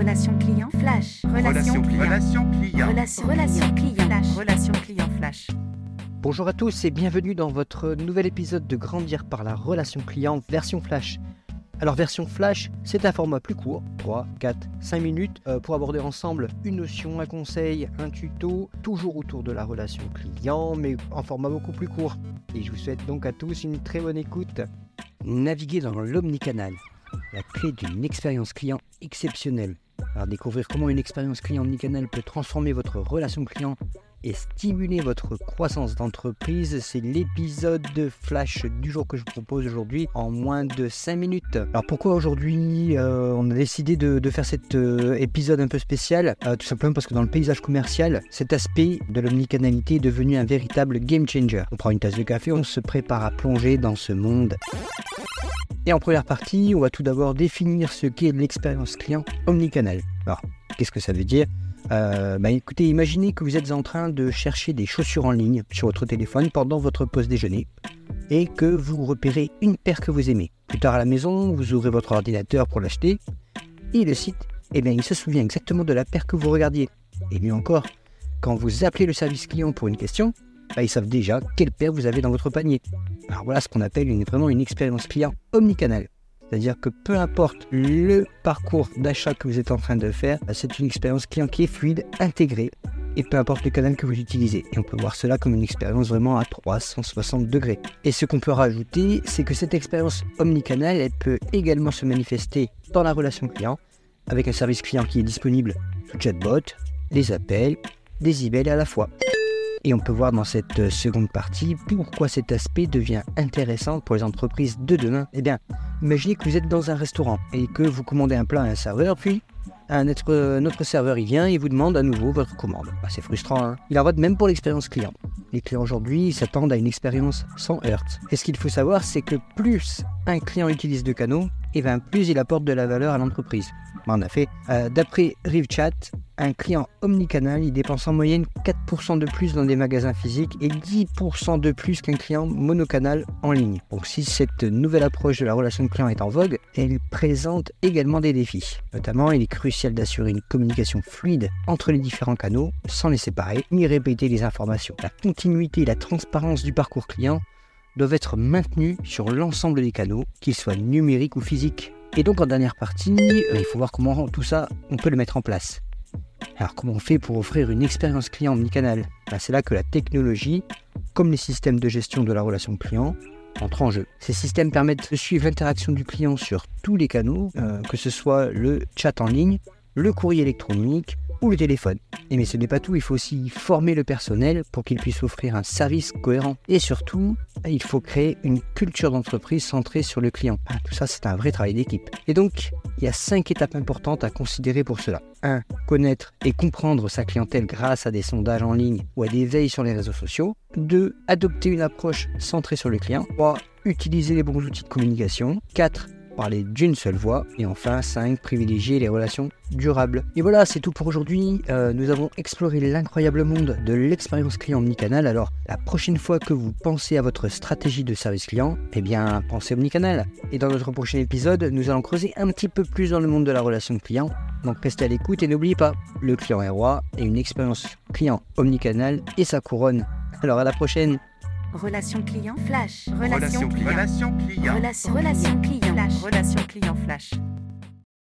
Relation client flash. Relation client. Relation client. Relation, relation client flash. Relation client flash. Bonjour à tous et bienvenue dans votre nouvel épisode de Grandir par la relation client version flash. Alors version flash, c'est un format plus court, 3, 4, 5 minutes, euh, pour aborder ensemble une notion, un conseil, un tuto, toujours autour de la relation client, mais en format beaucoup plus court. Et je vous souhaite donc à tous une très bonne écoute. Naviguer dans l'omnicanal, la clé d'une expérience client exceptionnelle. Alors découvrir comment une expérience client omnicanal peut transformer votre relation client et stimuler votre croissance d'entreprise, c'est l'épisode de flash du jour que je vous propose aujourd'hui en moins de 5 minutes. Alors pourquoi aujourd'hui euh, on a décidé de, faire cet euh, épisode un peu spécial? Euh, Tout simplement parce que dans le paysage commercial, cet aspect de l'omnicanalité est devenu un véritable game changer. On prend une tasse de café, on se prépare à plonger dans ce monde. Et en première partie, on va tout d'abord définir ce qu'est l'expérience client omnicanal. Alors, qu'est-ce que ça veut dire? Euh, bah écoutez, imaginez que vous êtes en train de chercher des chaussures en ligne sur votre téléphone pendant votre pause déjeuner et que vous repérez une paire que vous aimez. Plus tard à la maison, vous ouvrez votre ordinateur pour l'acheter et le site, eh bien, il se souvient exactement de la paire que vous regardiez. Et mieux encore, quand vous appelez le service client pour une question, bah, ils savent déjà quelle paire vous avez dans votre panier. Alors voilà ce qu'on appelle vraiment une expérience client omnicanal. C'est-à-dire que peu importe le parcours d'achat que vous êtes en train de faire, c'est une expérience client qui est fluide, intégrée, et peu importe le canal que vous utilisez. Et on peut voir cela comme une expérience vraiment à 360 degrés. Et ce qu'on peut rajouter, c'est que cette expérience omnicanal, elle peut également se manifester dans la relation client, avec un service client qui est disponible sous chatbot, les appels, des emails à la fois. Et on peut voir dans cette seconde partie pourquoi cet aspect devient intéressant pour les entreprises de demain. Eh bien, imaginez que vous êtes dans un restaurant et que vous commandez un plat à un serveur, puis un autre, serveur il vient et vous demande à nouveau votre commande. Bah, c'est frustrant, hein Il en va de même pour l'expérience client. Les clients aujourd'hui s'attendent à une expérience sans heurts. Et ce qu'il faut savoir, c'est que plus un client utilise de canaux, et bien plus il apporte de la valeur à l'entreprise. En effet, euh, d'après RiveChat, un client omnicanal, il dépense en moyenne 4% de plus dans des magasins physiques et 10% de plus qu'un client monocanal en ligne. Donc si cette nouvelle approche de la relation client est en vogue, elle présente également des défis. Notamment, il est crucial d'assurer une communication fluide entre les différents canaux sans les séparer ni répéter les informations. La continuité et la transparence du parcours client doivent être maintenues sur l'ensemble des canaux, qu'ils soient numériques ou physiques. Et donc en dernière partie, euh, il faut voir comment tout ça, on peut le mettre en place. Alors comment on fait pour offrir une expérience client omnicanal? Ben, C'est là que la technologie, comme les systèmes de gestion de la relation client, entrent en jeu. Ces systèmes permettent de suivre l'interaction du client sur tous les canaux, euh, que ce soit le chat en ligne, le courrier électronique ou le téléphone. Et mais ce n'est pas tout, il faut aussi former le personnel pour qu'il puisse offrir un service cohérent. Et surtout, il faut créer une culture d'entreprise centrée sur le client. Ah, tout ça, c'est un vrai travail d'équipe. Et donc, il y a cinq étapes importantes à considérer pour cela. 1. Connaître et comprendre sa clientèle grâce à des sondages en ligne ou à des veilles sur les réseaux sociaux. 2. Adopter une approche centrée sur le client. 3. Utiliser les bons outils de communication. 4 parler d'une seule voix. Et enfin, 5. Privilégier les relations durables. Et voilà, c'est tout pour aujourd'hui. Euh, nous avons exploré l'incroyable monde de l'expérience client omnicanal. Alors, la prochaine fois que vous pensez à votre stratégie de service client, eh bien, pensez omnicanal. Et dans notre prochain épisode, nous allons creuser un petit peu plus dans le monde de la relation client. Donc restez à l'écoute et n'oubliez pas, le client est roi et une expérience client omnicanal et sa couronne. Alors à la prochaine Relation client flash. Relation client. Relation client. Relation, Relation relation client client. flash. Relation client flash.